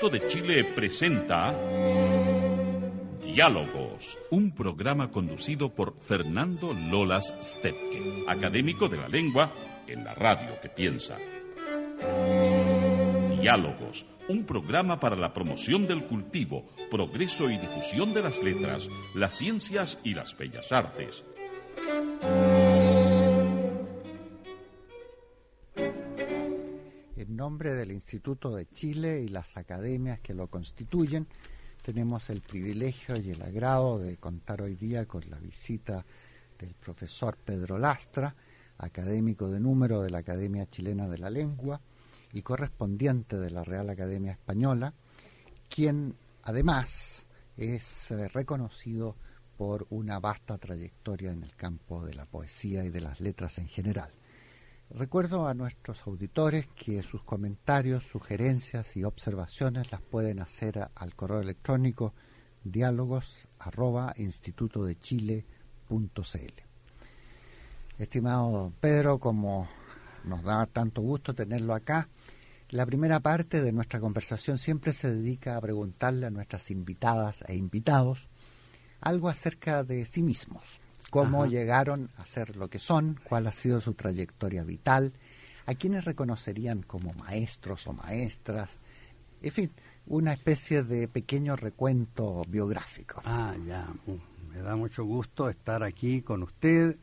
Instituto de Chile presenta Diálogos, un programa conducido por Fernando Lolas Stepke, académico de la lengua en la radio que piensa. Diálogos, un programa para la promoción del cultivo, progreso y difusión de las letras, las ciencias y las bellas artes. Nombre del Instituto de Chile y las academias que lo constituyen, tenemos el privilegio y el agrado de contar hoy día con la visita del profesor Pedro Lastra, académico de número de la Academia Chilena de la Lengua y correspondiente de la Real Academia Española, quien además es eh, reconocido por una vasta trayectoria en el campo de la poesía y de las letras en general. Recuerdo a nuestros auditores que sus comentarios, sugerencias y observaciones las pueden hacer al correo electrónico diálogos arroba Estimado Pedro, como nos da tanto gusto tenerlo acá, la primera parte de nuestra conversación siempre se dedica a preguntarle a nuestras invitadas e invitados algo acerca de sí mismos cómo llegaron a ser lo que son, cuál ha sido su trayectoria vital, a quiénes reconocerían como maestros o maestras, en fin, una especie de pequeño recuento biográfico. Ah, ya, mm, me da mucho gusto estar aquí con usted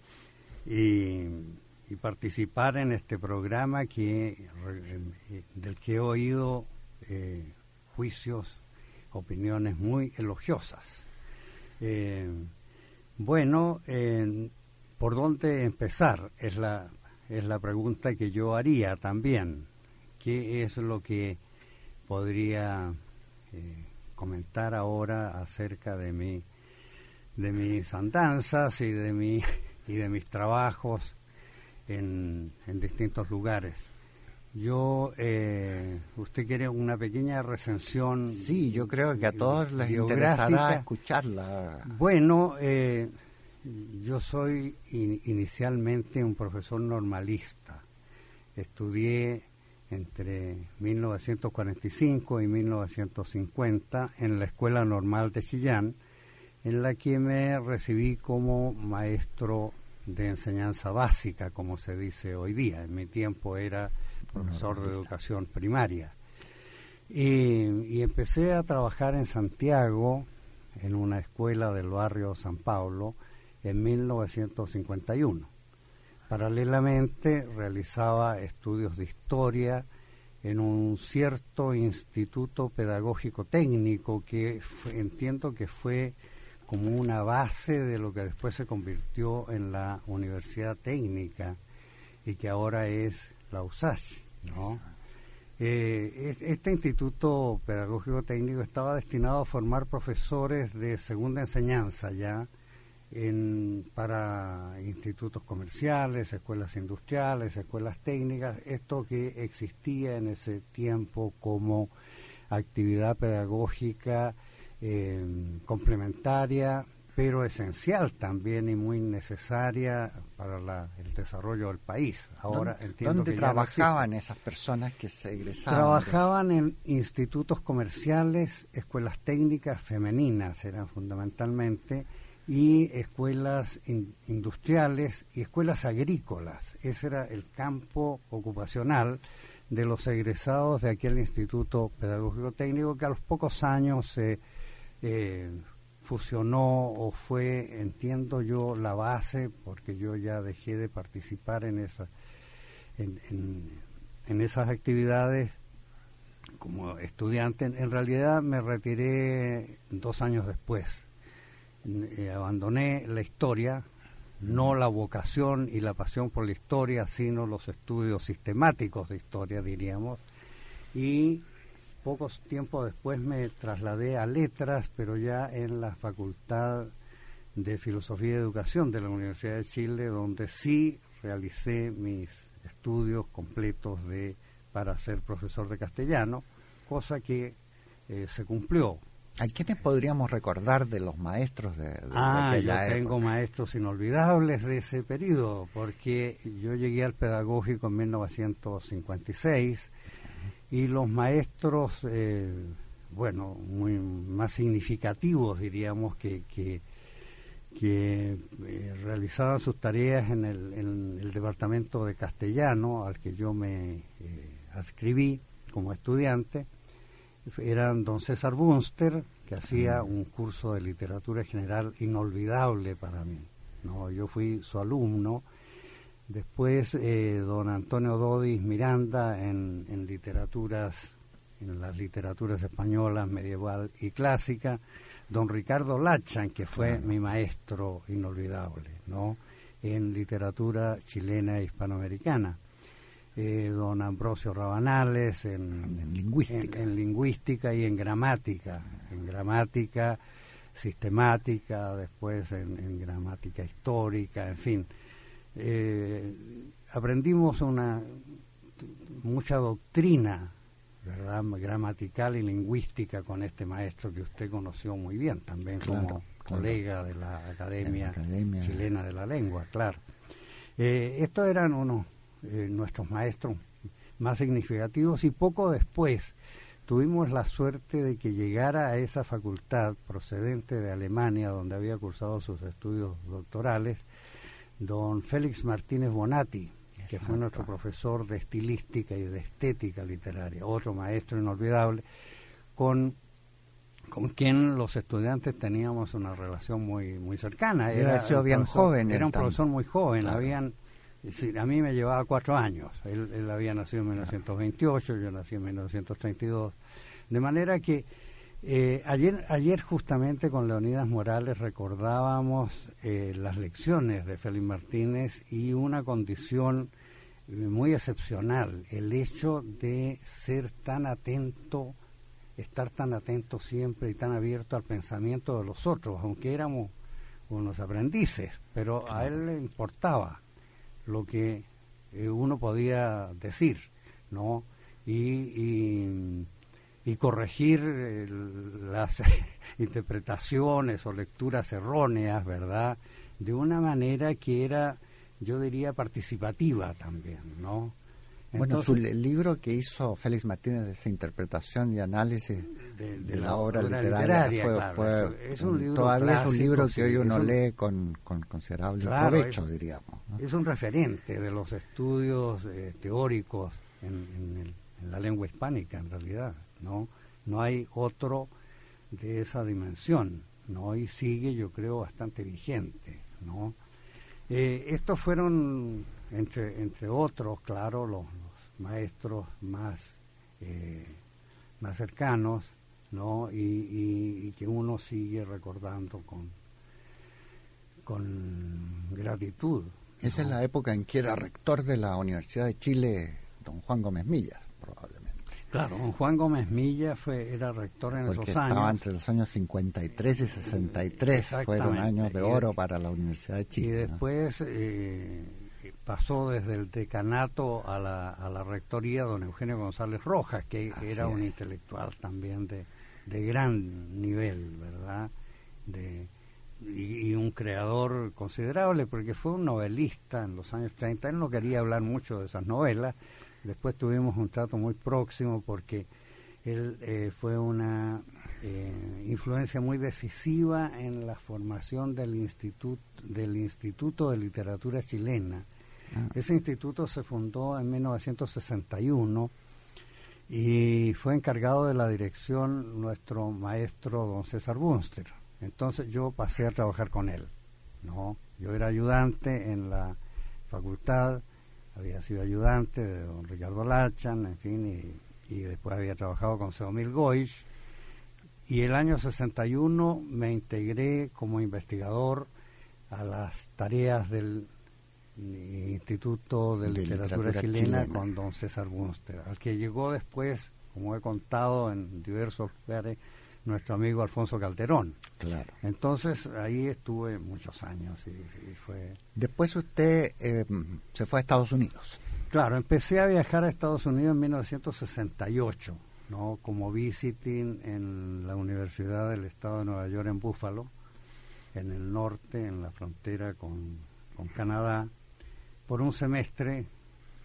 y, participar en este programa que, del que he oído eh, juicios, opiniones muy elogiosas. Eh, bueno, ¿por dónde empezar? Es la, es la pregunta que yo haría también. ¿Qué es lo que podría eh, comentar ahora acerca de mi de mis andanzas y de mi y de mis trabajos en, en distintos lugares. Yo, eh, usted quiere una pequeña recensión. Sí, yo creo que a todos les interesará escucharla. Bueno, eh, yo soy inicialmente un profesor normalista. Estudié entre 1945 y 1950 en la Escuela Normal de Chillán, en la que me recibí como maestro de enseñanza básica, como se dice hoy día. En mi tiempo era profesor de educación primaria. Y, empecé a trabajar en Santiago, en una escuela del barrio San Pablo, en 1951. Paralelamente realizaba estudios de historia en un cierto instituto pedagógico técnico que entiendo que fue como una base de lo que después se convirtió en la Universidad Técnica y que ahora es la USACH. ¿No? Eh, este instituto pedagógico técnico estaba destinado a formar profesores de segunda enseñanza ya en, para institutos comerciales, escuelas industriales, escuelas técnicas, esto que existía en ese tiempo como actividad pedagógica eh, complementaria pero esencial también y muy necesaria para el desarrollo del país. Ahora entiendo ¿Dónde trabajaban esas personas que se egresaban? Trabajaban en institutos comerciales, escuelas técnicas femeninas eran fundamentalmente y escuelas industriales y escuelas agrícolas. Ese era el campo ocupacional de los egresados de aquel instituto pedagógico técnico que a los pocos años se eh, fusionó o fue, entiendo yo, la base, porque yo ya dejé de participar en, esa, en, en, esas actividades como estudiante. En realidad me retiré dos años después. Eh, abandoné la historia, no la vocación y la pasión por la historia, sino los estudios sistemáticos de historia, diríamos, y pocos tiempo después me trasladé a letras, pero ya en la Facultad de Filosofía y Educación de la Universidad de Chile, donde sí realicé mis estudios completos de para ser profesor de castellano, cosa que eh, se cumplió. ¿A quiénes podríamos recordar de los maestros de, de ah, yo tengo maestros inolvidables de ese periodo, porque yo llegué al pedagógico en 1956 y los maestros eh, bueno, muy más significativos, diríamos, que, que, que eh, realizaban sus tareas en el, en el, departamento de castellano al que yo me eh, adscribí como estudiante, eran don César Bunster, que hacía un curso de literatura general inolvidable para mí. ¿no? Yo fui su alumno. Después eh, don Antonio Dodis Miranda en, en literaturas, en las literaturas españolas, medieval y clásica. Don Ricardo Lachan, que fue mi maestro inolvidable, ¿no? En literatura chilena e hispanoamericana. Eh, don Ambrosio Rabanales en, lingüística. En, lingüística y en gramática, en gramática sistemática, después en, gramática histórica, en fin. Eh, aprendimos una mucha doctrina, ¿verdad? gramatical y lingüística con este maestro que usted conoció muy bien también como colega de la Academia, Chilena de la Lengua, claro. Eh, estos eran unos eh, nuestros maestros más significativos y poco después tuvimos la suerte de que llegara a esa facultad procedente de Alemania, donde había cursado sus estudios doctorales, don Félix Martínez Bonatti, que fue nuestro profesor de estilística y de estética literaria, otro maestro inolvidable, con, con quien los estudiantes teníamos una relación muy muy cercana. Era, bien joven. Era un profesor muy joven, habían a mí me llevaba cuatro años. Él, había nacido en 1928, yo nací en 1932. De manera que eh, ayer, ayer justamente con Leonidas Morales recordábamos eh, las lecciones de Félix Martínez y una condición eh, muy excepcional, el hecho de ser tan atento, estar tan atento siempre y tan abierto al pensamiento de los otros, aunque éramos unos aprendices, pero a él le importaba lo que eh, uno podía decir, ¿no? Y, y, corregir eh, las interpretaciones o lecturas erróneas, ¿verdad? De una manera que era, yo diría, participativa también, ¿no? bueno, su, el libro que hizo Félix Martínez de esa interpretación y análisis de, la, obra literaria, fue, es un libro todavía es un libro que hoy uno lee con, considerable provecho, diríamos. Es un referente de los estudios eh, teóricos en, la lengua hispánica, en realidad, ¿no? No hay otro de esa dimensión, ¿no? Y sigue, yo creo, bastante vigente, ¿no? Eh, estos fueron, entre, entre otros, claro, los, maestros más, eh, más cercanos, ¿no? Y, que uno sigue recordando con, con gratitud. Esa es la época en que era rector de la Universidad de Chile, don Juan Gómez Millas. Claro, don Juan Gómez Millas fue, era rector en esos años. Estaba entre los años 53 y 63, fueron años de oro para la Universidad de Chile. Y después eh, pasó desde el decanato a la, a la rectoría don Eugenio González Rojas, que era un intelectual también de, de gran nivel, ¿verdad? De, y, un creador considerable, porque fue un novelista en los años 30. Él no quería hablar mucho de esas novelas. Después tuvimos un trato muy próximo porque él eh, fue una eh, influencia muy decisiva en la formación del instituto del Instituto de Literatura Chilena Ah. Ese instituto se fundó en 1961 y fue encargado de la dirección nuestro maestro don César Bunster. Entonces yo pasé a trabajar con él. ¿no? Yo era ayudante en la facultad, había sido ayudante de don Ricardo Lachan, en fin, y, después había trabajado con Seomil Goich. Y el año 61 me integré como investigador a las tareas del Instituto de, Literatura, Chilena, con don César Bunster, al que llegó después, como he contado en diversos lugares, nuestro amigo Alfonso Calderón. Claro. Entonces ahí estuve muchos años y, fue... Después usted eh, se fue a Estados Unidos. Claro, empecé a viajar a Estados Unidos en 1968, ¿no? Como visiting en la Universidad del Estado de Nueva York en Buffalo, en el norte, en la frontera con, con Canadá por un semestre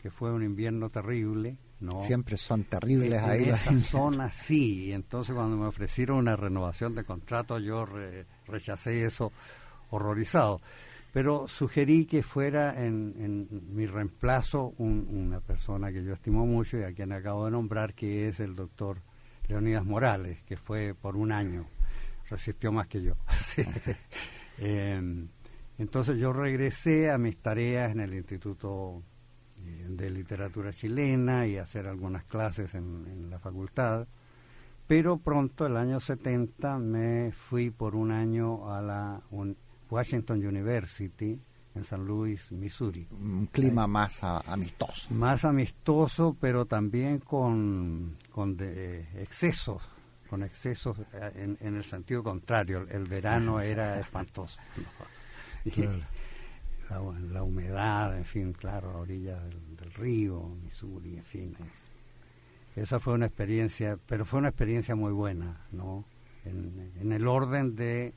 que fue un invierno terrible ¿no? Siempre son terribles en ahí. En esa zona sí, y entonces cuando me ofrecieron una renovación de contrato yo rechacé eso horrorizado. Pero sugerí que fuera en, en mi reemplazo una persona que yo estimo mucho y a quien acabo de nombrar, que es el doctor Leonidas Morales, que fue por un año, resistió más que yo. Em, entonces yo regresé a mis tareas en el Instituto de Literatura Chilena y hacer algunas clases en, la facultad, pero pronto, el año 70, me fui por un año a la Washington University en San Luis, Missouri. Un clima más amistoso. Más amistoso, pero también con, con de, excesos, con excesos eh, en, el sentido contrario. El, verano era espantoso. La, humedad, en fin, claro, a orillas del, río, Missouri, en fin. esa fue una experiencia, pero fue una experiencia muy buena, ¿no? En, en el orden de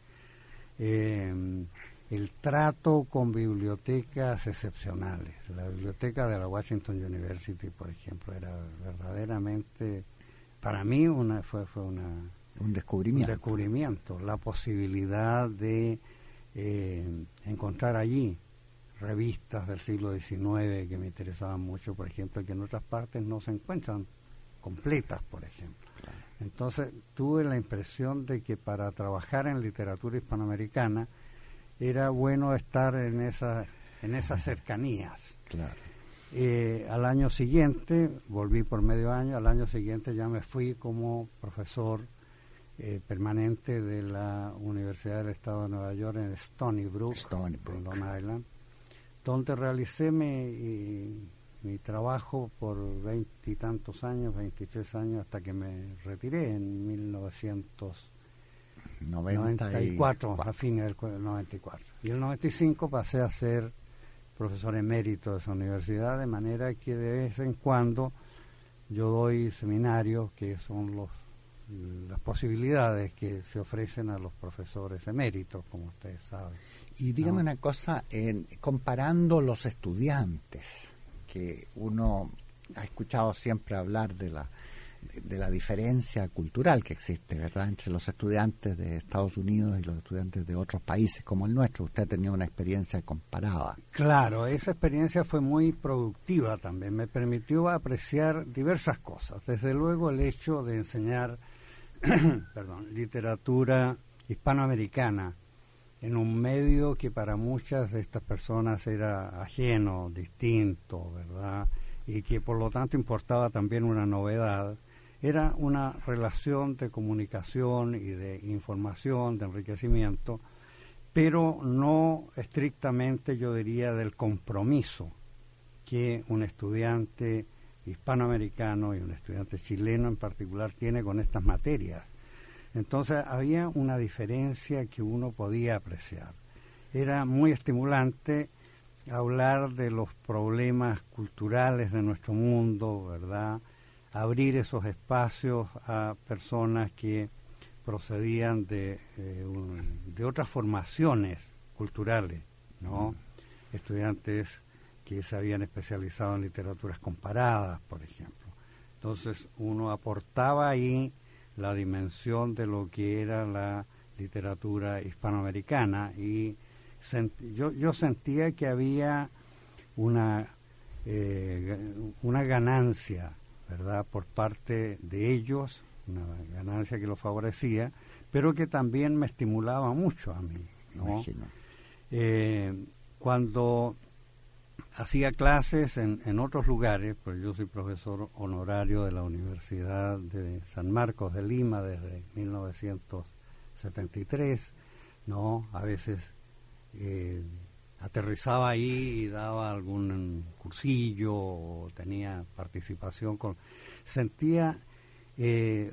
eh, el trato con bibliotecas excepcionales. La biblioteca de la Washington University, por ejemplo, era verdaderamente, para mí, una, fue, fue una, un descubrimiento. Un descubrimiento, la posibilidad de eh, encontrar allí revistas del siglo XIX que me interesaban mucho, por ejemplo, que en otras partes no se encuentran completas, por ejemplo. Entonces tuve la impresión de que para trabajar en literatura hispanoamericana era bueno estar en, esa, en esas cercanías. Claro. Eh, al año siguiente, volví por medio año, al año siguiente ya me fui como profesor eh, permanente de la Universidad del Estado de Nueva York en Stony Brook, en Long Island, donde realicé mi, mi trabajo por veintitantos años, veintitrés años, hasta que me retiré en 1994, a fines del 94. Y el 95 pasé a ser profesor emérito de esa universidad, de manera que de vez en cuando yo doy seminarios que son los las posibilidades que se ofrecen a los profesores eméritos, como ustedes saben. Y dígame una cosa, en, comparando los estudiantes, que uno ha escuchado siempre hablar de la de la diferencia cultural que existe, ¿verdad?, entre los estudiantes de Estados Unidos y los estudiantes de otros países como el nuestro. Usted tenido una experiencia comparada. Claro, esa experiencia fue muy productiva también. Me permitió apreciar diversas cosas. Desde luego el hecho de enseñar, perdón, literatura hispanoamericana en un medio que para muchas de estas personas era ajeno, distinto, ¿verdad? Y que por lo tanto importaba también una novedad. Era una relación de comunicación y de información, de enriquecimiento, pero no estrictamente, yo diría, del compromiso que un estudiante hispanoamericano y un estudiante chileno en particular tiene con estas materias entonces había una diferencia que uno podía apreciar. Era muy estimulante hablar de los problemas culturales de nuestro mundo, ¿verdad? Abrir esos espacios a personas que procedían de, eh, de otras formaciones culturales, ¿no? Estudiantes que se habían especializado en literaturas comparadas, por ejemplo. Entonces uno aportaba ahí la dimensión de lo que era la literatura hispanoamericana y yo, yo sentía que había una, eh, una ganancia, ¿verdad?, por parte de ellos, una ganancia que lo favorecía, pero que también me estimulaba mucho a mí, ¿no? Eh, cuando hacía clases en, en otros lugares, pues yo soy profesor honorario de la Universidad de San Marcos de Lima desde 1973, ¿no? A veces eh, aterrizaba ahí y daba algún cursillo o tenía participación con... Sentía... Eh,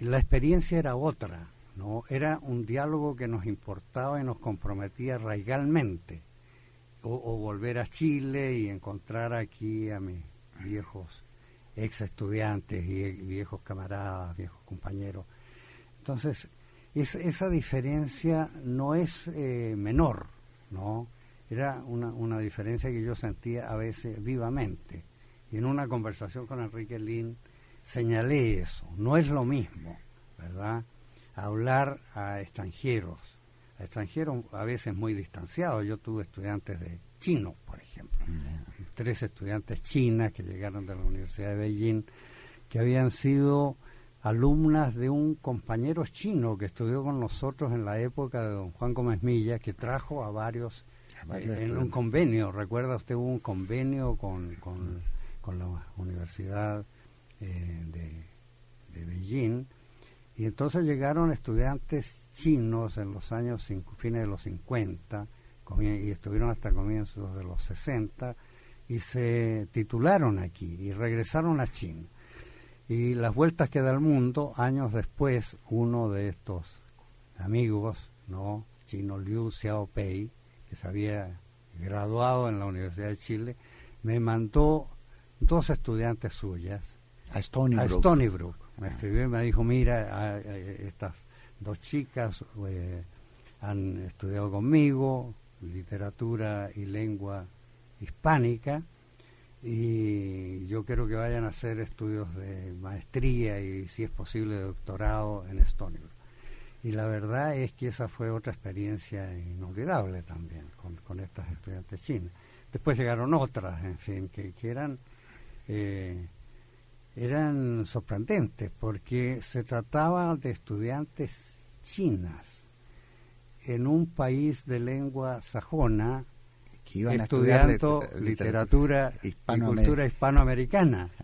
la experiencia era otra, ¿no? Era un diálogo que nos importaba y nos comprometía radicalmente o, volver a Chile y encontrar aquí a mis viejos ex estudiantes y viejos camaradas, viejos compañeros. Entonces, esa diferencia no es eh, menor, ¿no? Era una, una diferencia que yo sentía a veces vivamente Y en una conversación con Enrique Lin señalé eso. No es lo mismo, ¿verdad? Hablar a extranjeros, extranjeros a veces muy distanciados. Yo tuve estudiantes de chino, por ejemplo. Tres estudiantes chinas que llegaron de la Universidad de Beijing, que habían sido alumnas de un compañero chino que estudió con nosotros en la época de don Juan Gómez Milla, que trajo a varios, eh, en un convenio, recuerda usted, hubo un convenio con, con, la Universidad eh, de, de, Beijing, y entonces llegaron estudiantes chinos en los años fines de los 50, y estuvieron hasta comienzos de los 60, y se titularon aquí y regresaron a China. Y las vueltas que da el mundo, años después, uno de estos amigos, ¿no? Chino Liu Xiaopei, que se había graduado en la Universidad de Chile, me mandó dos estudiantes suyas a Stony. A Stony Brook. Me escribió y me dijo, mira, estas dos chicas eh, han estudiado conmigo literatura y lengua hispánica y yo quiero que vayan a hacer estudios de maestría y si es posible doctorado en Stony Y la verdad es que esa fue otra experiencia inolvidable también con, con estas estudiantes chinas. Después llegaron otras, en fin, que, que eran, eh, eran sorprendentes porque se trataba de estudiantes chinas en un país de lengua sajona estudiando literatura, y cultura hispanoamericana.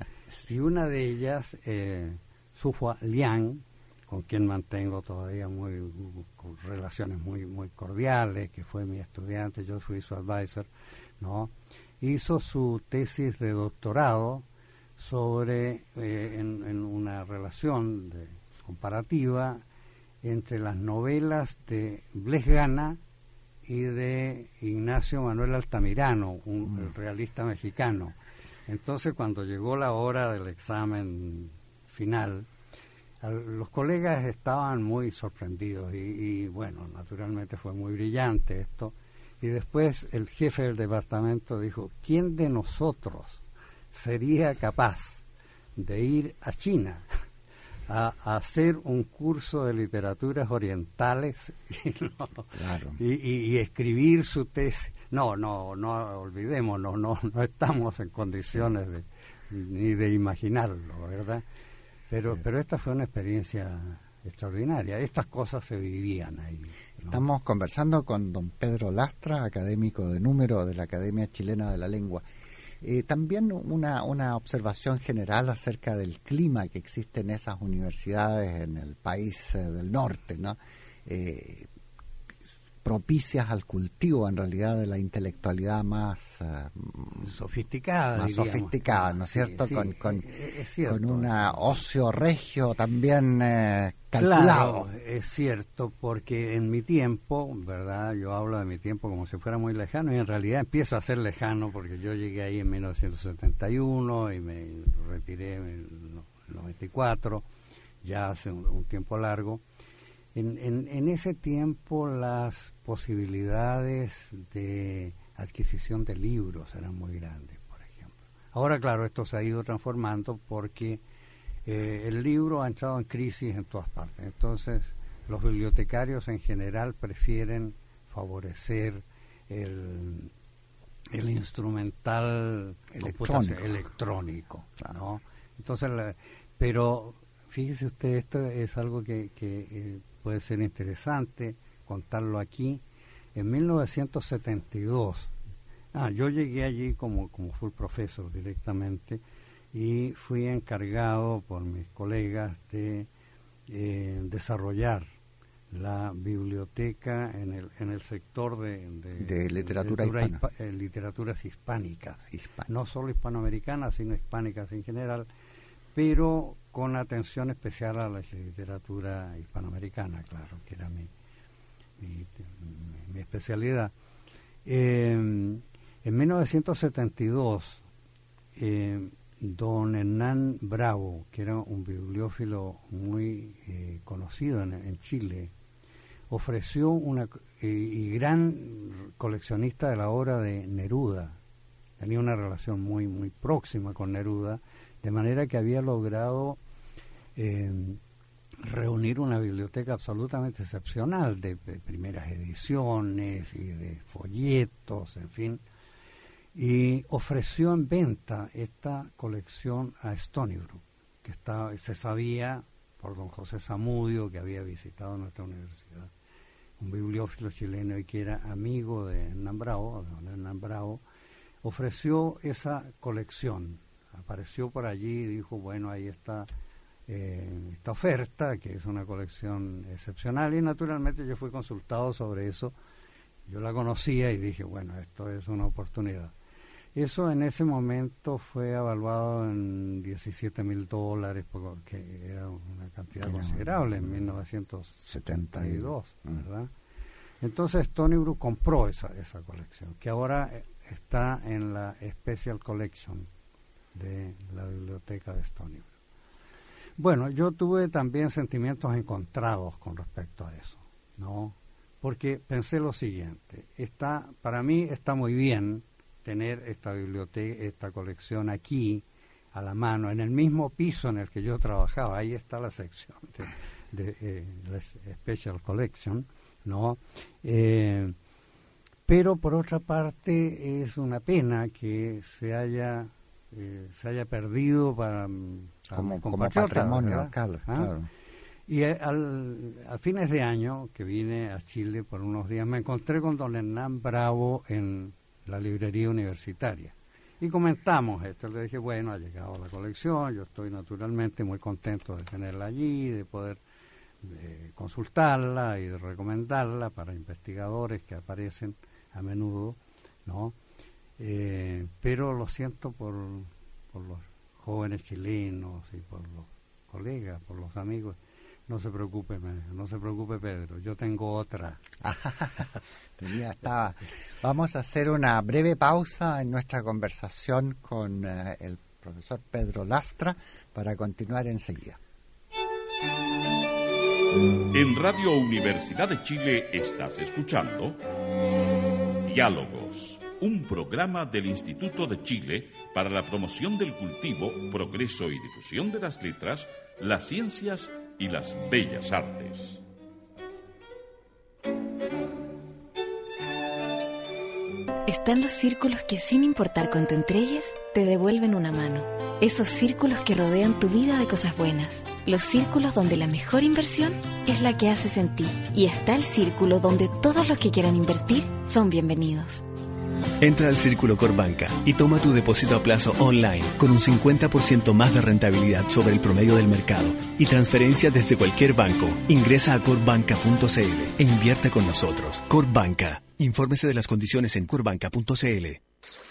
Y una de ellas, eh, Sufua Liang, con quien mantengo todavía muy relaciones muy muy cordiales, que fue mi estudiante, yo fui su advisor, ¿no? Hizo su tesis de doctorado sobre eh, en, una relación de, comparativa entre las novelas de Bles Gana y de Ignacio Manuel Altamirano, un mm. realista mexicano. Entonces, cuando llegó la hora del examen final, los colegas estaban muy sorprendidos y, bueno, naturalmente fue muy brillante esto. Y después el jefe del departamento dijo, ¿quién de nosotros sería capaz de ir a China a, hacer un curso de literaturas orientales y, escribir su tesis. No, no, no olvidémonos, no, no estamos en condiciones de, ni de imaginarlo, ¿verdad? Pero, pero esta fue una experiencia extraordinaria. Estas cosas se vivían ahí. Estamos conversando con don Pedro Lastra, académico de número de la Academia Chilena de la Lengua. Eh, también una, una observación general acerca del clima que existe en esas universidades en el país eh, del norte, ¿no? Eh, propicias al cultivo en realidad de la intelectualidad más sofisticada más sofisticada no es cierto con, con, con una ocio regio también Claro, es cierto, porque en mi tiempo, ¿verdad? Yo hablo de mi tiempo como si fuera muy lejano y en realidad empieza a ser lejano porque yo llegué ahí en 1971 y me retiré en el 94, ya hace un, tiempo largo. En, en, en, ese tiempo las posibilidades de adquisición de libros eran muy grandes, por ejemplo. Ahora, claro, esto se ha ido transformando porque eh, el libro ha entrado en crisis en todas partes. Entonces, los bibliotecarios en general prefieren favorecer el, el instrumental electrónico, ¿no? Entonces, pero fíjese usted, esto es algo que, que eh, puede ser interesante contarlo aquí. En 1972, ah, yo llegué allí como, como full profesor directamente, y fui encargado por mis colegas de eh, desarrollar la biblioteca en el, en el sector de, de, literatura, eh, literaturas hispánicas, no solo hispanoamericanas, sino hispánicas en general, pero con atención especial a la literatura hispanoamericana, claro, que era mi, mi, especialidad. Eh, en 1972, eh, don Hernán Bravo, que era un bibliófilo muy eh, conocido en, Chile, ofreció una eh, y gran coleccionista de la obra de Neruda, tenía una relación muy, muy próxima con Neruda, de manera que había logrado eh, reunir una biblioteca absolutamente excepcional de, primeras ediciones y de folletos, en fin, y ofreció en venta esta colección a Stony Brook, que estaba, se sabía por don José Zamudio, que había visitado nuestra universidad, un bibliófilo chileno y que era amigo de Hernán Bravo, de Hernán Bravo, ofreció esa colección. Apareció por allí y dijo, bueno, ahí está eh, esta oferta, que es una colección excepcional, y naturalmente yo fui consultado sobre eso. Yo la conocía y dije, bueno, esto es una oportunidad. Eso en ese momento fue evaluado en 17 mil dólares, porque era una cantidad considerable en 1972, ¿verdad? Entonces Tony Brook compró esa, esa colección, que ahora está en la Special Collection de la biblioteca de Brook. Bueno, yo tuve también sentimientos encontrados con respecto a eso, ¿no? Porque pensé lo siguiente, está, para mí está muy bien tener esta biblioteca, esta colección aquí, a la mano, en el mismo piso en el que yo trabajaba, ahí está la sección de, eh, la Special Collection, ¿no? Eh, pero por otra parte es una pena que se haya eh, se haya perdido para como, patrimonio local. ¿Ah? Y al, a fines de año, que vine a Chile por unos días, me encontré con don Hernán Bravo en la librería universitaria. Y comentamos esto, le dije, bueno, ha llegado la colección, yo estoy naturalmente muy contento de tenerla allí, de poder eh, consultarla y de recomendarla para investigadores que aparecen a menudo, ¿no? Eh, pero lo siento por, por los jóvenes chilenos y por los colegas, por los amigos. No se preocupe, no se preocupe Pedro, yo tengo otra. ya estaba. Vamos a hacer una breve pausa en nuestra conversación con eh, el profesor Pedro Lastra para continuar enseguida. En Radio Universidad de Chile estás escuchando Diálogos un programa del Instituto de Chile para la promoción del cultivo, progreso y difusión de las letras, las ciencias y las bellas artes. Están los círculos que sin importar cuánto entregues, te devuelven una mano. Esos círculos que rodean tu vida de cosas buenas. Los círculos donde la mejor inversión es la que haces en ti. Y está el círculo donde todos los que quieran invertir son bienvenidos. Entra al Círculo Corbanca y toma tu depósito a plazo online con un 50% más de rentabilidad sobre el promedio del mercado y transferencia desde cualquier banco. Ingresa a corbanca.cl e invierte con nosotros. Corbanca. Infórmese de las condiciones en corbanca.cl.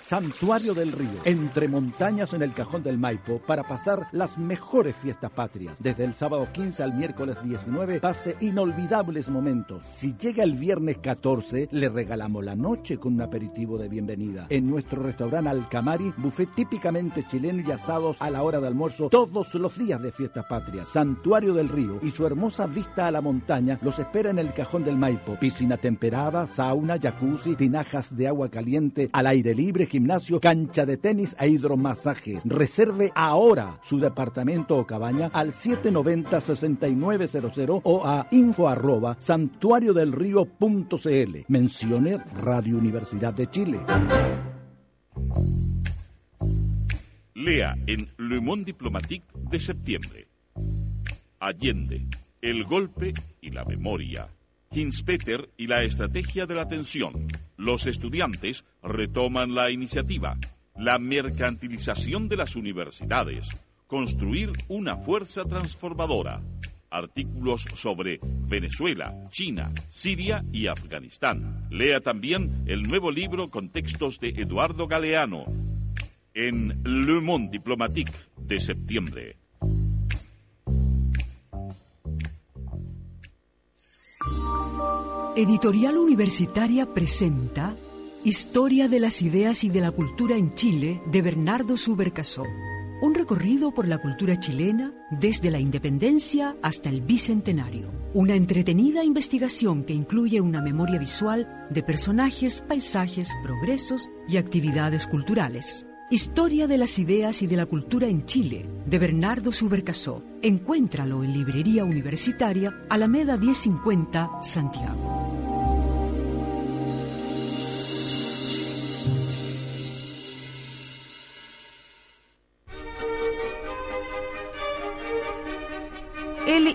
Santuario del Río, entre montañas en el cajón del Maipo, para pasar las mejores fiestas patrias. Desde el sábado 15 al miércoles 19, pase inolvidables momentos. Si llega el viernes 14, le regalamos la noche con un aperitivo de bienvenida. En nuestro restaurante Alcamari, buffet típicamente chileno y asados a la hora de almuerzo todos los días de fiestas patrias. Santuario del Río y su hermosa vista a la montaña los espera en el cajón del Maipo. Piscina temperada, sauna, jacuzzi, tinajas de agua caliente, al aire libre, gimnasio, cancha de tenis e hidromasajes. Reserve ahora su departamento o cabaña al 790-6900 o a info arroba santuariodelrío.cl. Mencione Radio Universidad de Chile. Lea en Le Monde Diplomatique de septiembre. Allende, el golpe y la memoria Hinspeter y la estrategia de la tensión. Los estudiantes retoman la iniciativa. La mercantilización de las universidades. Construir una fuerza transformadora. Artículos sobre Venezuela, China, Siria y Afganistán. Lea también el nuevo libro con textos de Eduardo Galeano en Le Monde Diplomatique de septiembre. Editorial Universitaria presenta Historia de las Ideas y de la Cultura en Chile de Bernardo Subercasó. Un recorrido por la cultura chilena desde la independencia hasta el bicentenario. Una entretenida investigación que incluye una memoria visual de personajes, paisajes, progresos y actividades culturales. Historia de las ideas y de la cultura en Chile, de Bernardo Subercasó. Encuéntralo en Librería Universitaria, Alameda 1050, Santiago.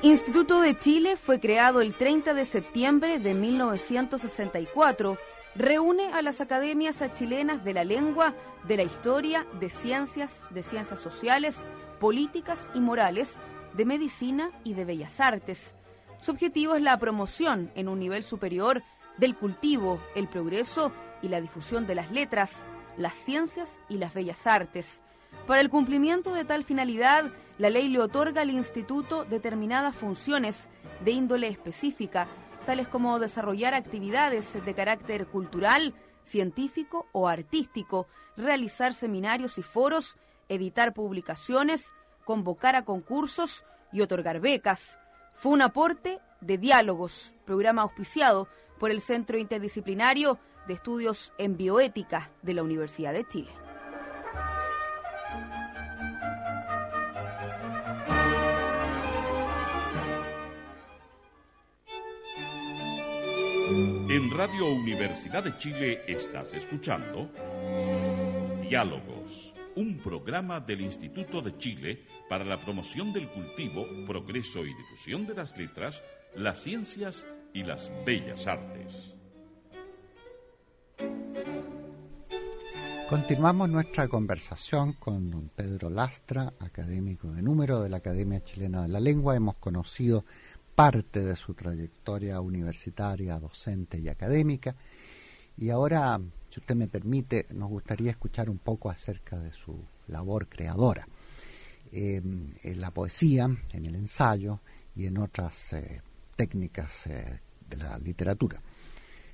Instituto de Chile fue creado el 30 de septiembre de 1964. Reúne a las academias chilenas de la lengua, de la historia, de ciencias, de ciencias sociales, políticas y morales, de medicina y de bellas artes. Su objetivo es la promoción en un nivel superior del cultivo, el progreso y la difusión de las letras, las ciencias y las bellas artes. Para el cumplimiento de tal finalidad, la ley le otorga al instituto determinadas funciones de índole específica, tales como desarrollar actividades de carácter cultural, científico o artístico, realizar seminarios y foros, editar publicaciones, convocar a concursos y otorgar becas. Fue un aporte de diálogos, programa auspiciado por el Centro Interdisciplinario de Estudios en Bioética de la Universidad de Chile. En Radio Universidad de Chile estás escuchando Diálogos, un programa del Instituto de Chile para la promoción del cultivo, progreso y difusión de las letras, las ciencias y las bellas artes. Continuamos nuestra conversación con don Pedro Lastra, académico de número de la Academia Chilena de la Lengua. Hemos conocido parte de su trayectoria universitaria, docente y académica. Y ahora, si usted me permite, nos gustaría escuchar un poco acerca de su labor creadora. Em, en la poesía, en el ensayo y en otras eh, técnicas eh, de la literatura.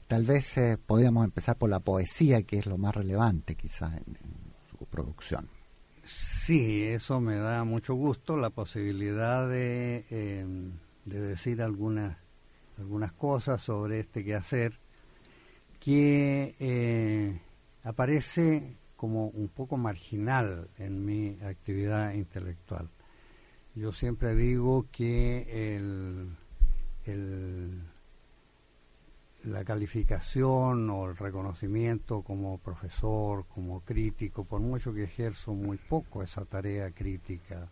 Tal vez eh, podríamos empezar por la poesía, que es lo más relevante quizás en su producción. Sí, eso me da mucho gusto, la posibilidad de em, de decir algunas, algunas cosas sobre este quehacer que eh, aparece como un poco marginal en mi actividad intelectual. Yo siempre digo que el, la calificación o el reconocimiento como profesor, como crítico, por mucho que ejerzo muy poco esa tarea crítica,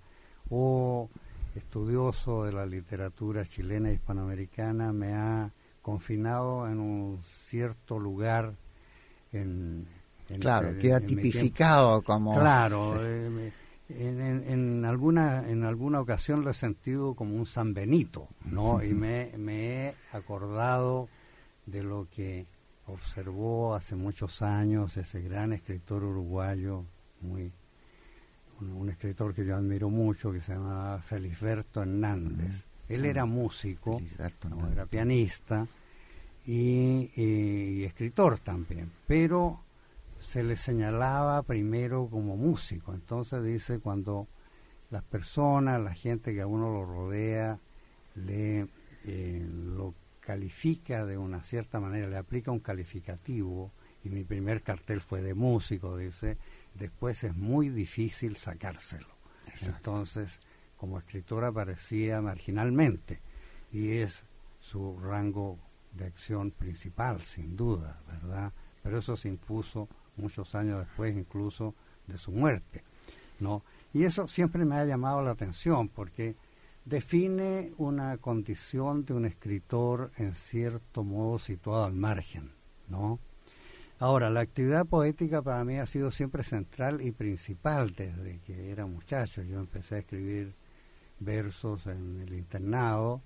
o estudioso de la literatura chilena e hispanoamericana me ha confinado en un cierto lugar en, claro queda tipificado como claro eh, en, alguna en alguna ocasión lo he sentido como un San Benito no y me, me he acordado de lo que observó hace muchos años ese gran escritor uruguayo muy un, escritor que yo admiro mucho que se llama Felisberto Hernández. Él era ah, músico, era pianista y, escritor también, pero se le señalaba primero como músico. Entonces dice cuando las personas, la gente que a uno lo rodea, le eh, lo califica de una cierta manera, le aplica un calificativo, y mi primer cartel fue de músico, dice, después es muy difícil sacárselo. Entonces, como escritor aparecía marginalmente y es su rango de acción principal, sin duda, ¿verdad? Pero eso se impuso muchos años después incluso de su muerte, ¿no? Y eso siempre me ha llamado la atención porque define una condición de un escritor en cierto modo situado al margen, ¿no? Ahora, la actividad poética para mí ha sido siempre central y principal desde que era muchacho. Yo empecé a escribir versos en el internado,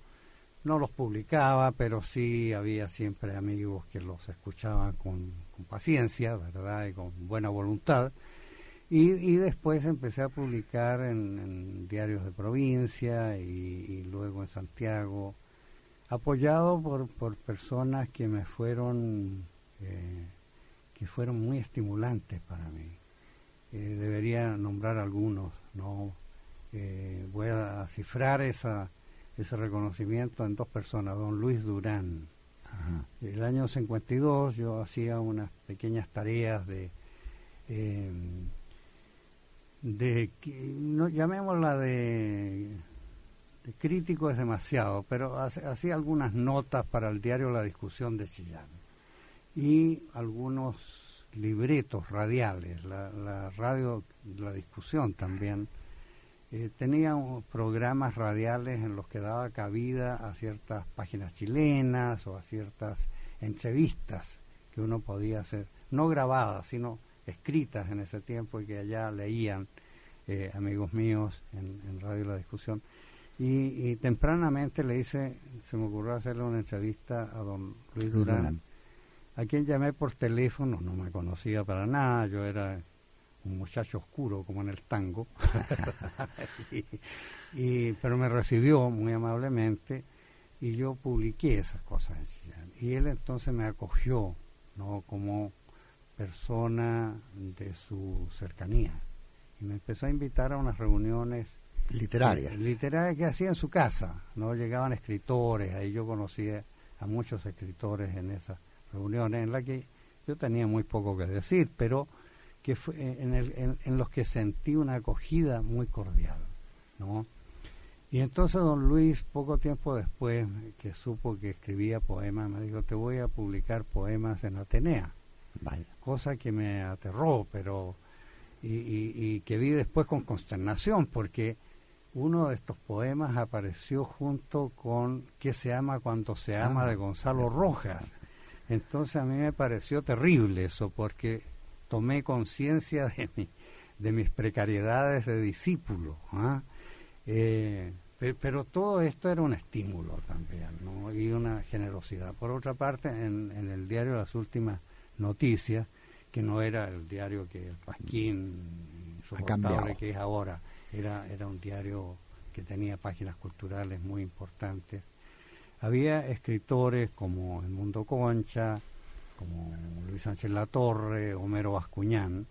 no los publicaba, pero sí había siempre amigos que los escuchaban con, paciencia, ¿verdad? Y con buena voluntad. Y, después empecé a publicar en, diarios de provincia y, luego en Santiago, apoyado por, por personas que me fueron... Eh, que fueron muy estimulantes para mí. Eh, debería nombrar algunos ¿no? Eh, voy a cifrar esa, ese reconocimiento en dos personas, don Luis Durán. El año 52 yo hacía unas pequeñas tareas de, eh, de no, llamémosla de, de, crítico es demasiado, pero hacía algunas notas para el diario La Discusión de Chillán y algunos libretos radiales, la, la radio, la discusión también. Eh, tenía programas radiales en los que daba cabida a ciertas páginas chilenas o a ciertas entrevistas que uno podía hacer, no grabadas, sino escritas en ese tiempo y que allá leían eh, amigos míos en, Radio La Discusión. Y, tempranamente le hice, se me ocurrió hacerle una entrevista a don Luis Durán, a quien llamé por teléfono, no me conocía para nada, yo era un muchacho oscuro como en el tango, y, pero me recibió muy amablemente y yo publiqué esas cosas Y él entonces me acogió ¿no? como persona de su cercanía y me empezó a invitar a unas reuniones literarias. literarias que hacía en su casa, ¿no? Llegaban escritores, ahí yo conocía a muchos escritores en esas reuniones en las que yo tenía muy poco que decir, pero que fue eh, en, el, en, los que sentí una acogida muy cordial, ¿no? Y entonces don Luis, poco tiempo después que supo que escribía poemas, me dijo, te voy a publicar poemas en Atenea. Cosa que me aterró, pero... Y, que vi después con consternación, porque uno de estos poemas apareció junto con ¿Qué se ama cuando se ama? de Gonzalo Rojas. Entonces a mí me pareció terrible eso, porque tomé conciencia de, mi, de mis precariedades de discípulo. ¿ah? Eh, pero todo esto era un estímulo también ¿no? y una generosidad. Por otra parte, en, el diario Las Últimas Noticias, que no era el diario que Pasquín insoportable que es ahora, era, era un diario que tenía páginas culturales muy importantes. Había escritores como El Mundo Concha, como Luis Sánchez Latorre, Homero Bascuñán.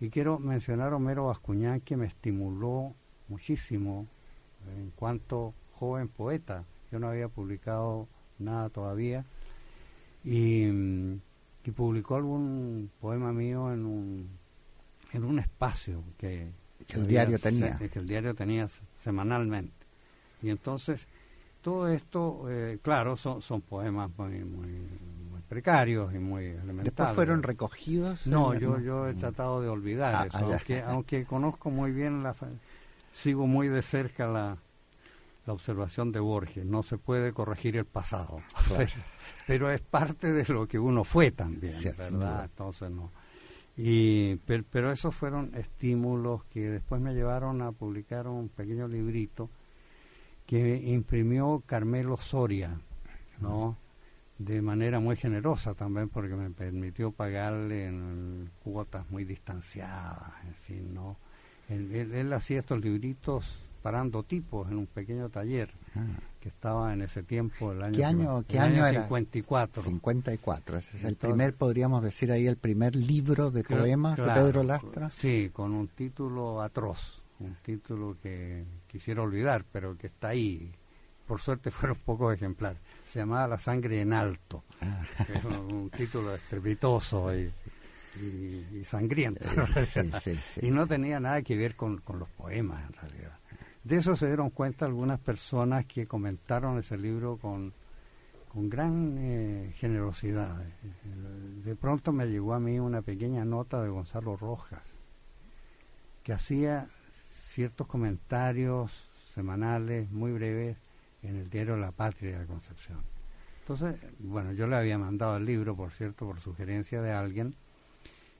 Y quiero mencionar a Homero Bascuñán que me estimuló muchísimo en cuanto joven poeta. Yo no había publicado nada todavía. Y, mm, publicó algún poema mío en un, en un espacio que, el diario tenía. que el diario tenía semanalmente. Y entonces, todo esto, eh, claro, son, son poemas muy, muy, precarios y muy elementales. ¿Después fueron recogidos? No, yo, yo he tratado de olvidar ah, eso, aunque, aunque conozco muy bien, la sigo muy de cerca la, la observación de Borges, no se puede corregir el pasado, pero, es parte de lo que uno fue también, ¿verdad? Entonces no. Y, pero, pero, esos fueron estímulos que después me llevaron a publicar un pequeño librito que imprimió Carmelo Soria, ¿no? de manera muy generosa también porque me permitió pagarle en cuotas muy distanciadas, en fin, ¿no? Él, hacía estos libritos parando tipos en un pequeño taller ah. que estaba en ese tiempo, el año, ¿Qué año, ¿qué año, era? 54. 54, ese es el primer, podríamos decir ahí, el primer libro de poemas de Pedro Lastra. Sí, con un título atroz, un título que quisiera olvidar, pero que está ahí. Por suerte fueron pocos ejemplares se llamaba La sangre en alto, ah. es un, título estrepitoso y, sangriento. Y no tenía nada que ver con, los poemas en realidad. De eso se dieron cuenta algunas personas que comentaron ese libro con, con gran eh, generosidad. De pronto me llegó a mí una pequeña nota de Gonzalo Rojas, que hacía ciertos comentarios semanales muy breves en el diario La Patria de Concepción. Entonces, bueno, yo le había mandado el libro, por cierto, por sugerencia de alguien,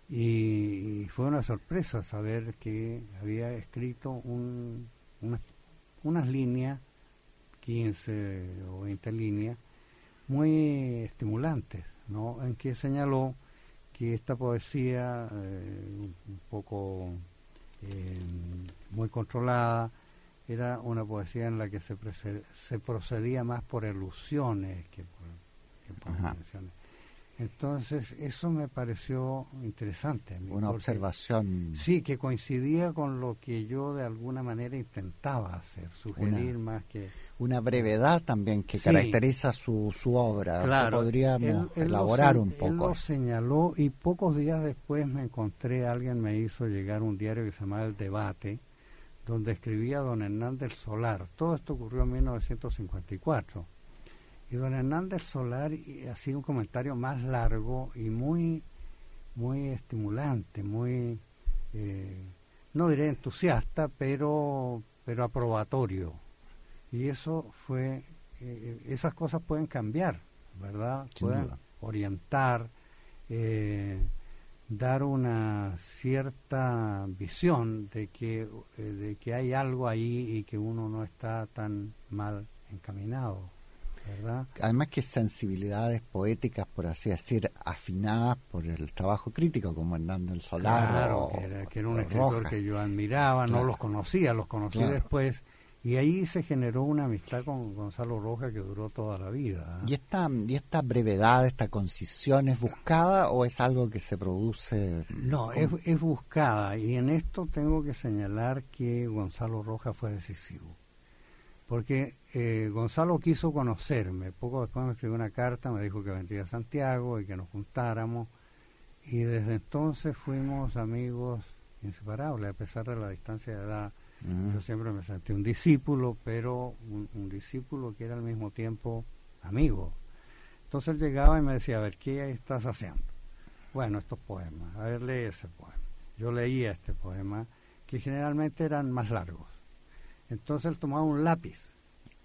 y, fue una sorpresa saber que había escrito un, unas líneas, 15 o 20 líneas, muy estimulantes, ¿no? En que señaló que esta poesía, eh, un poco eh, muy controlada, era una poesía en la que se, se procedía más por ilusiones que por, que Entonces, eso me pareció interesante. Una observación. Sí, que coincidía con lo que yo de alguna manera intentaba hacer, sugerir más que... Una brevedad también que caracteriza su, su obra. Claro. Podríamos elaborar un poco. Él lo señaló y pocos días después me encontré, alguien me hizo llegar un diario que se llamaba El Debate, donde escribía don Hernández Solar. Todo esto ocurrió en 1954 y don Hernández Solar hacía un comentario más largo y muy, muy estimulante, muy, eh, no diré entusiasta, pero, pero aprobatorio. Y eso fue, eh, esas cosas pueden cambiar, ¿verdad? pueden orientar, eh, dar una cierta visión de que, de que hay algo ahí y que uno no está tan mal encaminado. Además que sensibilidades poéticas, por así decir, afinadas por el trabajo crítico, como Hernández Solar. Claro, que, era, un escritor que yo admiraba, no los conocía, los conocí después. Y ahí se generó una amistad con Gonzalo Roja que duró toda la vida. ¿eh? ¿Y esta, ¿Y esta brevedad, esta concisión es buscada o es algo que se produce? No, es, es buscada. Y en esto tengo que señalar que Gonzalo Roja fue decisivo porque eh, Gonzalo quiso conocerme. Poco después me escribió una carta, me dijo que vendría a Santiago y que nos juntáramos. Y desde entonces fuimos amigos inseparables, a pesar de la distancia de edad. Mm. Yo siempre me sentí un discípulo, pero un, discípulo que era al mismo tiempo amigo. Entonces él llegaba y me decía, a ver, ¿qué estás haciendo? Bueno, estos poemas, a ver, lee ese poema. Yo leía este poema, que generalmente eran más largos entonces él tomaba un lápiz.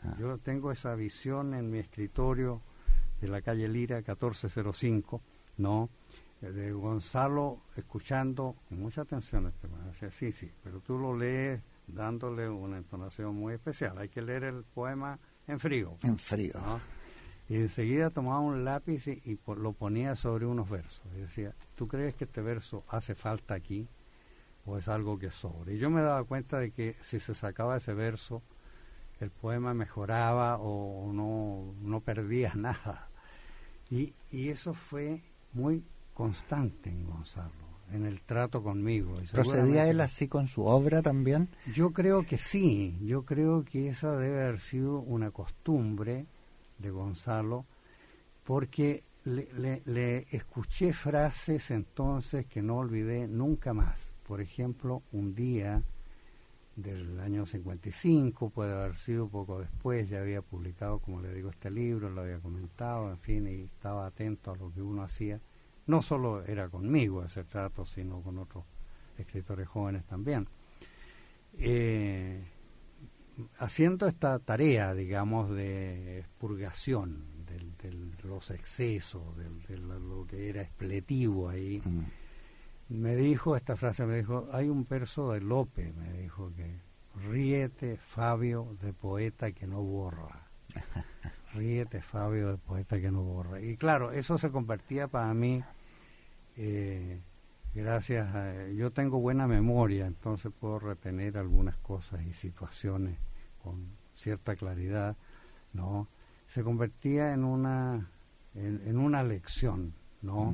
Ah. Yo tengo esa visión en mi escritorio de la calle Lira 1405, ¿no? De Gonzalo escuchando con mucha atención este poema. Decía, sí, sí, pero tú lo lees dándole una entonación muy especial. Hay que leer el poema en frío. En frío. Y enseguida tomaba un lápiz y, lo ponía sobre unos versos. Y decía, ¿tú crees que este verso hace falta aquí? o es algo que sobre. Y yo me daba cuenta de que si se sacaba ese verso, el poema mejoraba o no, no perdía nada. Y, y eso fue muy constante en Gonzalo, en el trato conmigo. ¿Procedía él así con su obra también? Yo creo que sí, yo creo que esa debe haber sido una costumbre de Gonzalo, porque le, le, le escuché frases entonces que no olvidé nunca más por ejemplo, un día del año 55, puede haber sido poco después, ya había publicado, como le digo, este libro, lo había comentado, en fin, y estaba atento a lo que uno hacía. No solo era conmigo ese trato, sino con otros escritores jóvenes también. Eh, haciendo esta tarea, digamos, de expurgación de los excesos, de, lo que era expletivo ahí, mm me dijo esta frase, me dijo, hay un verso de Lope, me dijo que ríete Fabio de poeta que no borra. ríete Fabio de poeta que no borra. Y claro, eso se convertía para mí, eh, gracias a, yo tengo buena memoria, entonces puedo retener algunas cosas y situaciones con cierta claridad, ¿no? Se convertía en una, en, una lección, ¿no?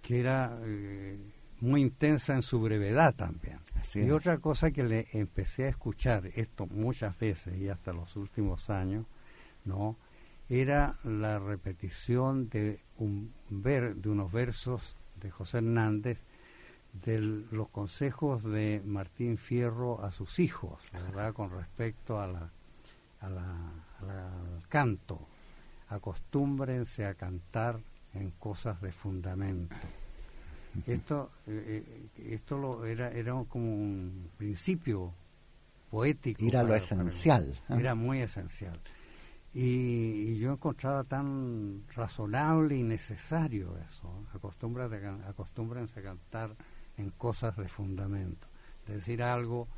Que era eh, muy intensa en su brevedad también. y otra cosa que le empecé a escuchar esto muchas veces y hasta los últimos años, ¿no? Era la repetición de un ver de unos versos de José Hernández de los consejos de Martín Fierro a sus hijos, ¿verdad? Con respecto a la, a la, al canto. Acostúmbrense a cantar en cosas de fundamento. Esto, eh, eh, esto lo, era, era como un principio poético. Era lo esencial. Era muy esencial. Y, yo encontraba tan razonable y necesario eso. Acostúmbrense a cantar en cosas de fundamento. Decir algo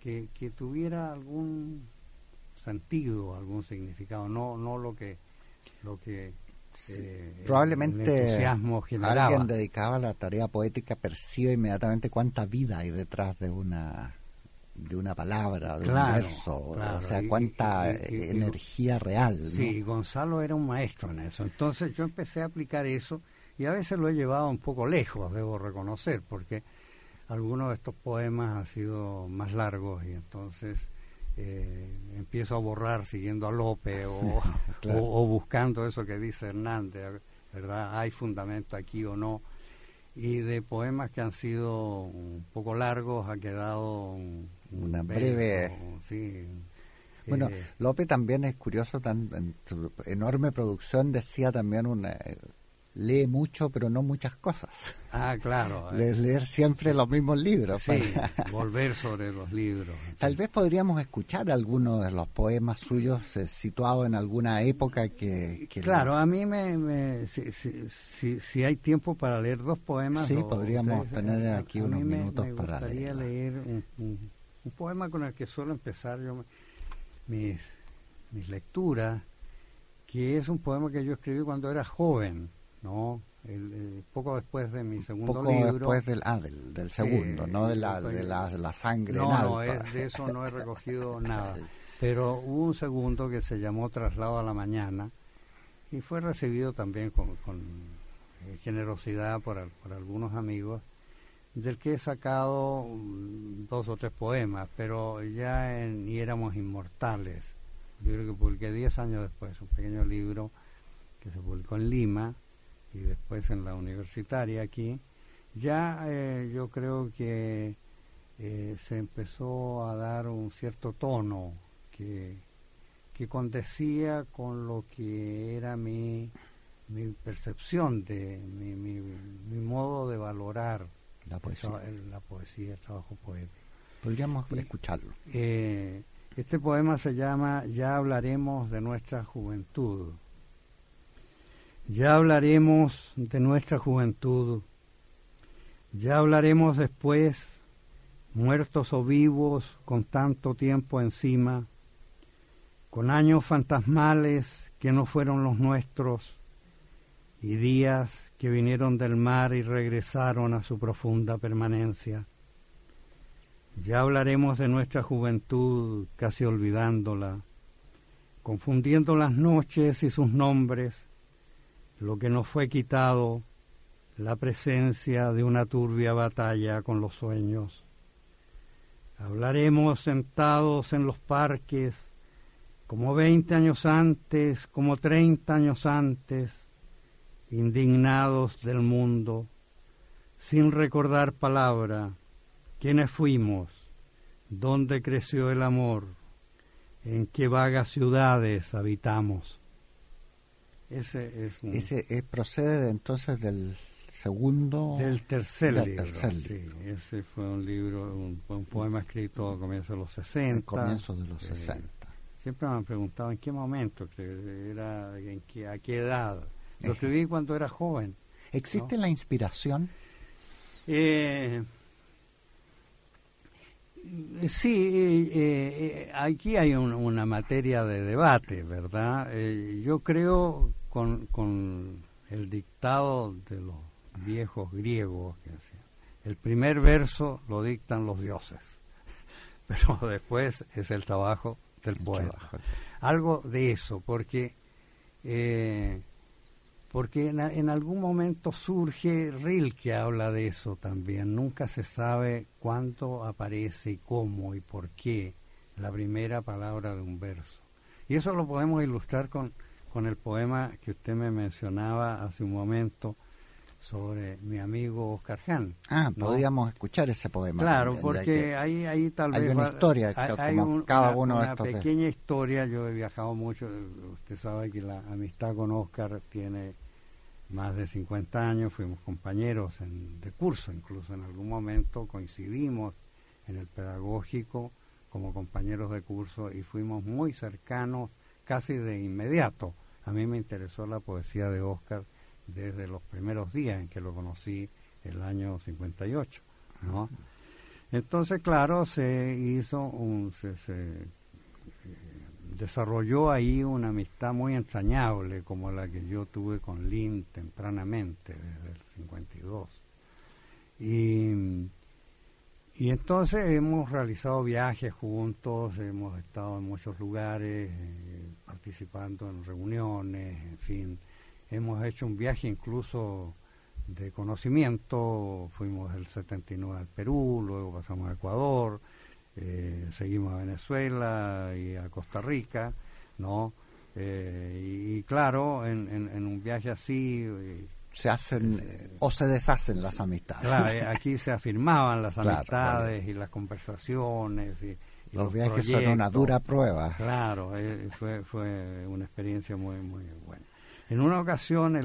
que, que tuviera algún sentido, algún significado, no, no lo que lo que eh, Probablemente alguien dedicado a la tarea poética percibe inmediatamente cuánta vida hay detrás de una de una palabra, de un verso, o sea, cuánta energía real. Sí, Gonzalo era un maestro en eso. Entonces yo empecé a aplicar eso y a veces lo he llevado un poco lejos, debo reconocer, porque algunos de estos poemas han sido más largos y entonces eh, empiezo a borrar siguiendo a Lope o, o, buscando eso que dice Hernández, ¿verdad? ¿Hay fundamento aquí o no? Y de poemas que han sido un poco largos ha quedado una breve... sí, bueno, eh, Lope también es curioso, tan, en su enorme producción decía también una, lee mucho, pero no muchas cosas. Ah, claro. Eh. leer siempre los mismos libros. Sí, volver sobre los libros. Tal vez podríamos escuchar algunos de los poemas suyos eh, situados en alguna época que... claro, a mí me... si, si, si, hay tiempo para leer dos poemas... Sí, podríamos tener aquí unos minutos para leer. leer un, un, poema con el que suelo empezar yo mis, mis lecturas, que es un poema que yo escribí cuando era joven ¿no? El, poco después de mi segundo poco libro. después del, ah, del, segundo, no de la, de la, la sangre. No, no, de eso no he recogido nada. Pero hubo un segundo que se llamó Traslado a la Mañana y fue recibido también con, con eh, generosidad por, por algunos amigos, del que he sacado mm, dos o tres poemas, pero ya en Y éramos inmortales, libro que publiqué diez años después, un pequeño libro que se publicó en Lima y después en la universitaria aquí, ya eh, yo creo que eh, se empezó a dar un cierto tono que, que condecía con lo que era mi, mi percepción de mi, mi, modo de valorar la poesía, el, la poesía, el trabajo poético. Podríamos escucharlo. Eh, este poema se llama Ya hablaremos de nuestra juventud. Ya hablaremos de nuestra juventud, ya hablaremos después, muertos o vivos con tanto tiempo encima, con años fantasmales que no fueron los nuestros, y días que vinieron del mar y regresaron a su profunda permanencia. Ya hablaremos de nuestra juventud casi olvidándola, confundiendo las noches y sus nombres, lo que nos fue quitado, la presencia de una turbia batalla con los sueños. Hablaremos sentados en los parques, como veinte años antes, como treinta años antes, indignados del mundo, sin recordar palabra, quiénes fuimos, dónde creció el amor, en qué vagas ciudades habitamos. Ese es ese procede entonces del segundo del tercer libro sí, ese fue un libro un, poema escrito a comienzos de los 60 comienzos de los 60 eh, siempre me han preguntado en qué momento era en qué, a qué edad lo escribí cuando era joven existe la inspiración eh, Sí, eh, aquí hay una materia de debate, ¿verdad? yo creo con, con el dictado de los viejos griegos. Que el primer verso lo dictan los dioses, pero después es el trabajo del poeta. Algo de eso, porque eh, porque en, en, algún momento surge Rilke habla de eso también. Nunca se sabe cuánto aparece y cómo y por qué la primera palabra de un verso. Y eso lo podemos ilustrar con con el poema que usted me mencionaba hace un momento sobre mi amigo Oscar Hahn. Ah, podríamos escuchar ese poema. Claro, porque ahí, ahí tal vez... Hay una historia, hay, cada uno una pequeña historia, yo he viajado mucho, usted sabe que la amistad con Oscar tiene más de 50 años, fuimos compañeros en, de curso, incluso en algún momento coincidimos en el pedagógico como compañeros de curso y fuimos muy cercanos casi de inmediato. A mí me interesó la poesía de Oscar desde los primeros días en que lo conocí el año 58, ¿no? Entonces, claro, se hizo un, se, eh, desarrolló ahí una amistad muy entrañable como la que yo tuve con Lynn tempranamente, desde el 52. Y, Y entonces hemos realizado viajes juntos, hemos estado en muchos lugares, eh, participando en reuniones, en fin. Hemos hecho un viaje incluso de conocimiento, fuimos el 79 al Perú, luego pasamos a Ecuador, eh, seguimos a Venezuela y a Costa Rica, ¿no? Eh, y, claro, en, en, un viaje así... Eh, se hacen o se deshacen las amistades. Claro, aquí se afirmaban las amistades y las conversaciones. Y, los, viajes son una dura prueba. Claro, fue, fue una experiencia muy, muy buena. En una ocasión,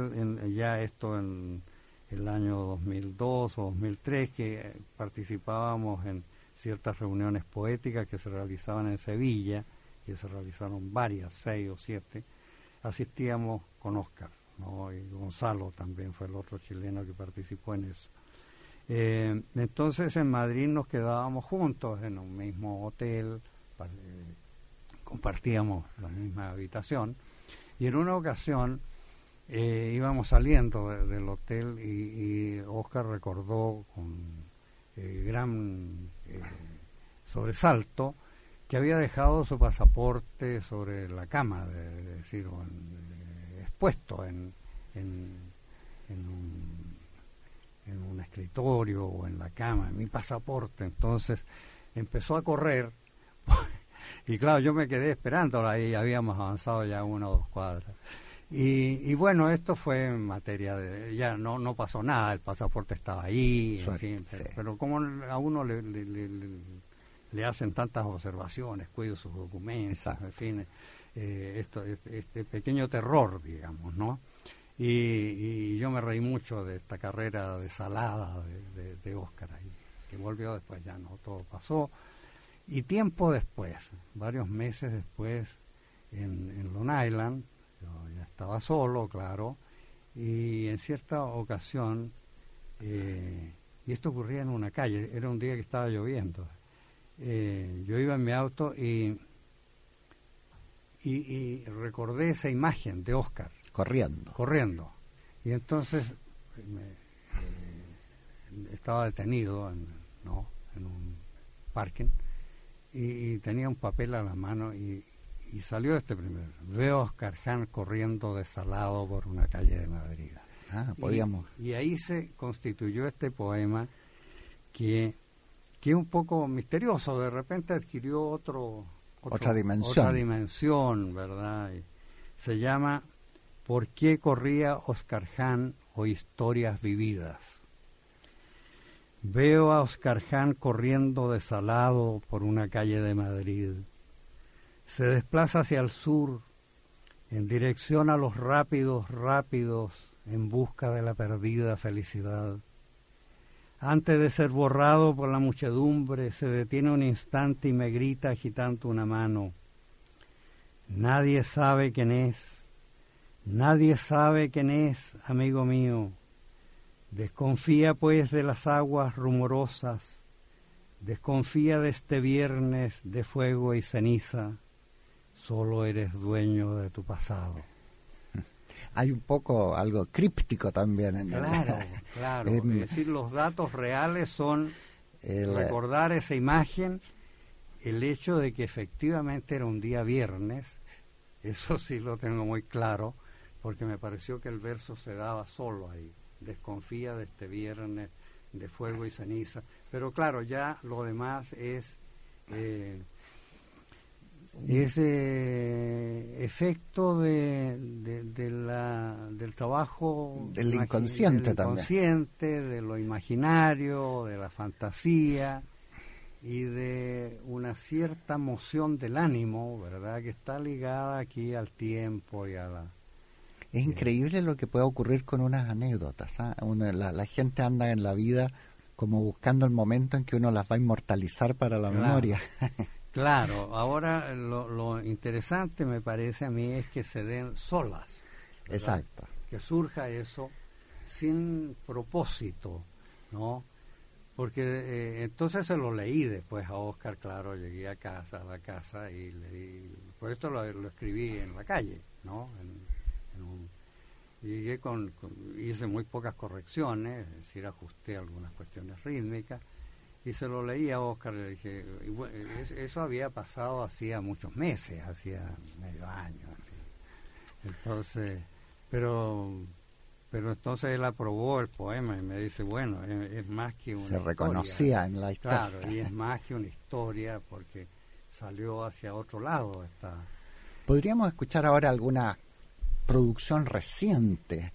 ya esto en el año 2002 o 2003, que participábamos en ciertas reuniones poéticas que se realizaban en Sevilla, que se realizaron varias, seis o siete, asistíamos con Oscar, ¿no? y Gonzalo también fue el otro chileno que participó en eso. Eh, entonces en Madrid nos quedábamos juntos en un mismo hotel, eh, compartíamos la misma habitación, y en una ocasión eh, íbamos saliendo del hotel y, y, Oscar recordó con gran sobresalto que había dejado su pasaporte sobre la cama, de, decir, expuesto en, en, un, en un escritorio o en la cama, mi pasaporte. Entonces empezó a correr y claro, yo me quedé esperando, ahí habíamos avanzado ya una o dos cuadras. Y, y, bueno, esto fue en materia de, ya no no pasó nada, el pasaporte estaba ahí, en fin, pero, como a uno le, le hacen tantas observaciones, cuido sus documentos, en fin, eh, esto, este, este, pequeño terror, digamos, ¿no? Y, yo me reí mucho de esta carrera desalada de, de, Oscar ahí, que volvió después, ya no, todo pasó. Y tiempo después, varios meses después, en, en Long Island, estaba solo, claro, y en cierta ocasión, eh, y esto ocurría en una calle, era un día que estaba lloviendo, eh, yo iba en mi auto y, y, recordé esa imagen de Oscar. Corriendo. Corriendo. Y entonces eh, estaba detenido en, ¿no? en un parking y, tenía un papel a la mano y, y salió este primero. Veo a Oscar Hahn corriendo desalado por una calle de Madrid. Ah, podíamos. y ahí se constituyó este poema que que es un poco misterioso, de repente adquirió otro, otra dimensión. Otra dimensión, ¿verdad? se llama ¿Por qué corría Oscar Hahn o Historias Vividas? Veo a Oscar Hahn corriendo desalado por una calle de Madrid. Se desplaza hacia el sur, en dirección a los rápidos, rápidos, en busca de la perdida felicidad antes de ser borrado por la muchedumbre, se detiene un instante y me grita agitando una mano. Nadie sabe quién es, nadie sabe quién es, amigo mío. Desconfía pues de las aguas rumorosas, desconfía de este viernes de fuego y ceniza, solo eres dueño de tu pasado. Hay un poco algo críptico también en claro, Claro, es decir, los datos reales son recordar esa imagen, el hecho de que efectivamente era un día viernes, eso sí lo tengo muy claro, porque me pareció que el verso se daba solo ahí, desconfía de este viernes de fuego y ceniza, pero claro, ya lo demás es... Eh, ese efecto de, de, la, del trabajo del inconsciente, del inconsciente de lo imaginario, de la fantasía y de una cierta moción del ánimo, ¿verdad? Que está ligada aquí al tiempo y a la... Es increíble lo que puede ocurrir con unas anécdotas. ¿ah? la, gente anda en la vida como buscando el momento en que uno las va a inmortalizar para la memoria. Claro, ahora lo, interesante me parece a mí es que se den solas. Exacto. Que surja eso sin propósito, ¿no? Porque eh, entonces se lo leí después a Oscar, claro, llegué a casa, a la casa y leí, por esto lo, escribí en la calle, ¿no? llegué con, hice muy pocas correcciones, es decir, ajusté algunas cuestiones rítmicas y se lo leí a Oscar, le dije, eso había pasado hacía muchos meses, hacía medio año. Entonces, pero pero entonces él aprobó el poema y me dice, bueno, es, más que una Se reconocía en la historia. Claro, y es más que una historia porque salió hacia otro lado esta... ¿Podríamos escuchar ahora alguna producción reciente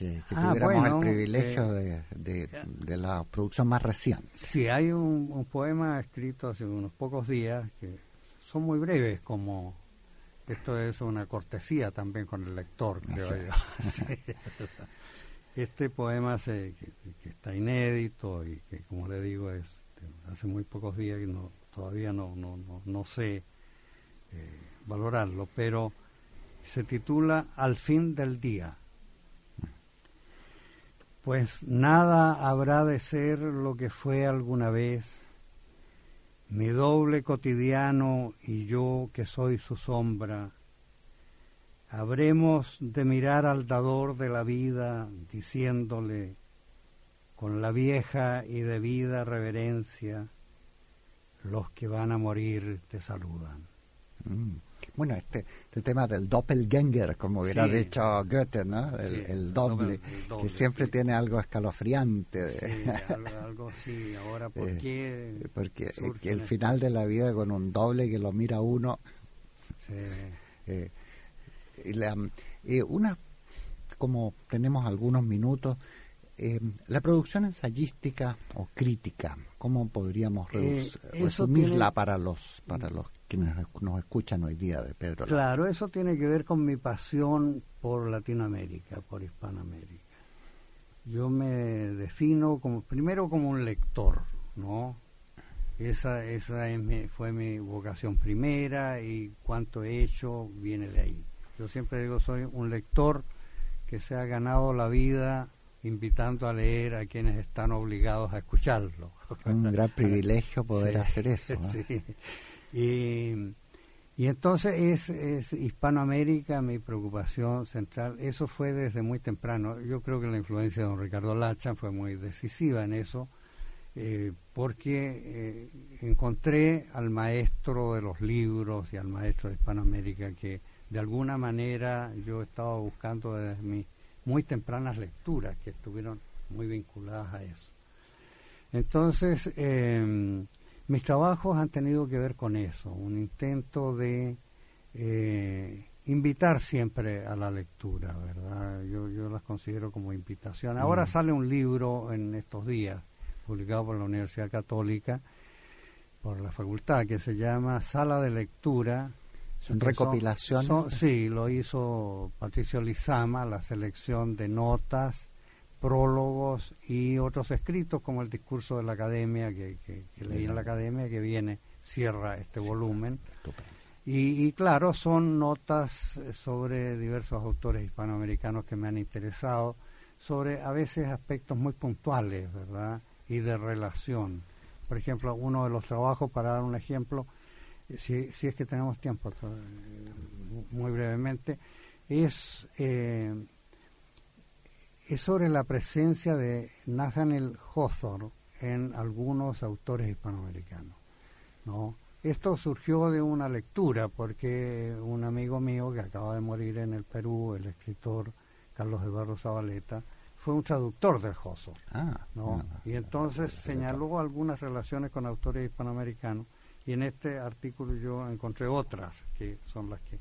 que, ah, tuviéramos el privilegio eh, de, la producción más reciente? Sí, hay un, poema escrito hace unos pocos días que son muy breves como esto es una cortesía también con el lector, creo yo. Este poema se, que, está inédito y que, como le digo, es hace muy pocos días y no, todavía no, no, no, sé eh, valorarlo, pero se titula Al fin del día. Pues nada habrá de ser lo que fue alguna vez, mi doble cotidiano y yo que soy su sombra, habremos de mirar al dador de la vida diciéndole con la vieja y debida reverencia, los que van a morir te saludan. Mm. Bueno, este, este, tema del doppelganger, como hubiera dicho Goethe, ¿no? El, doble, que siempre tiene algo escalofriante. Sí, algo, así. Ahora, ¿por eh, qué? Porque el final de la vida con un doble que lo mira uno. Sí. Eh, la, eh, una, como tenemos algunos minutos, eh, la producción ensayística o crítica, ¿cómo podríamos eh, resumirla para los para los que nos, escuchan hoy día de Pedro? Claro, eso tiene que ver con mi pasión por Latinoamérica, por Hispanoamérica. Yo me defino como primero como un lector, ¿no? Esa, esa es fue mi vocación primera y cuanto he hecho viene de ahí. Yo siempre digo, soy un lector que se ha ganado la vida invitando a leer a quienes están obligados a escucharlo. Un gran privilegio poder hacer eso. Y, y, entonces es, es, Hispanoamérica mi preocupación central. Eso fue desde muy temprano. Yo creo que la influencia de don Ricardo Lacha fue muy decisiva en eso, eh, porque eh, encontré al maestro de los libros y al maestro de Hispanoamérica que de alguna manera yo estaba buscando desde mis muy tempranas lecturas que estuvieron muy vinculadas a eso. Entonces, em, mis trabajos han tenido que ver con eso, un intento de eh, invitar siempre a la lectura, ¿verdad? Yo, yo las considero como invitación. Ahora mm. sale un libro en estos días, publicado por la Universidad Católica, por la facultad, que se llama Sala de Lectura, son recopilaciones. sí, lo hizo Patricio Lizama, la selección de notas, prólogos y otros escritos como el discurso de la academia que, leí en la academia que viene, cierra este volumen. Y, y, claro, son notas sobre diversos autores hispanoamericanos que me han interesado, sobre a veces aspectos muy puntuales, ¿verdad? Y de relación. Por ejemplo, uno de los trabajos, para dar un ejemplo, si, si es que tenemos tiempo, muy brevemente, es, eh, es sobre la presencia de Nathaniel Hawthorne en algunos autores hispanoamericanos. ¿no? Esto surgió de una lectura, porque un amigo mío que acaba de morir en el Perú, el escritor Carlos Eduardo Zabaleta, fue un traductor del Hawthorne. Ah, ¿no? y entonces señaló algunas relaciones con autores hispanoamericanos y en este artículo yo encontré otras que son las que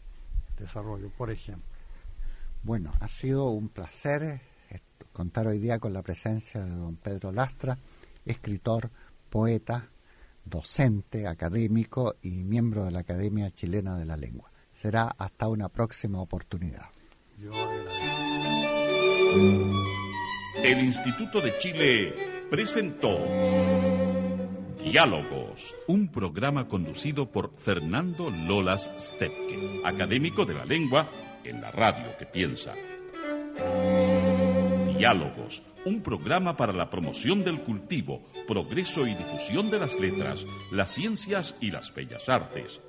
desarrollo, por ejemplo. Bueno, ha sido un placer eh, contar hoy día con la presencia de don Pedro Lastra, escritor, poeta, docente, académico y miembro de la Academia Chilena de la Lengua. Será hasta una próxima oportunidad. El Instituto de Chile presentó Diálogos, un programa conducido por Fernando Lolas Stepke, académico de la lengua en la radio que piensa. Diálogos, un programa para la promoción del cultivo, progreso y difusión de las letras, las ciencias y las bellas artes.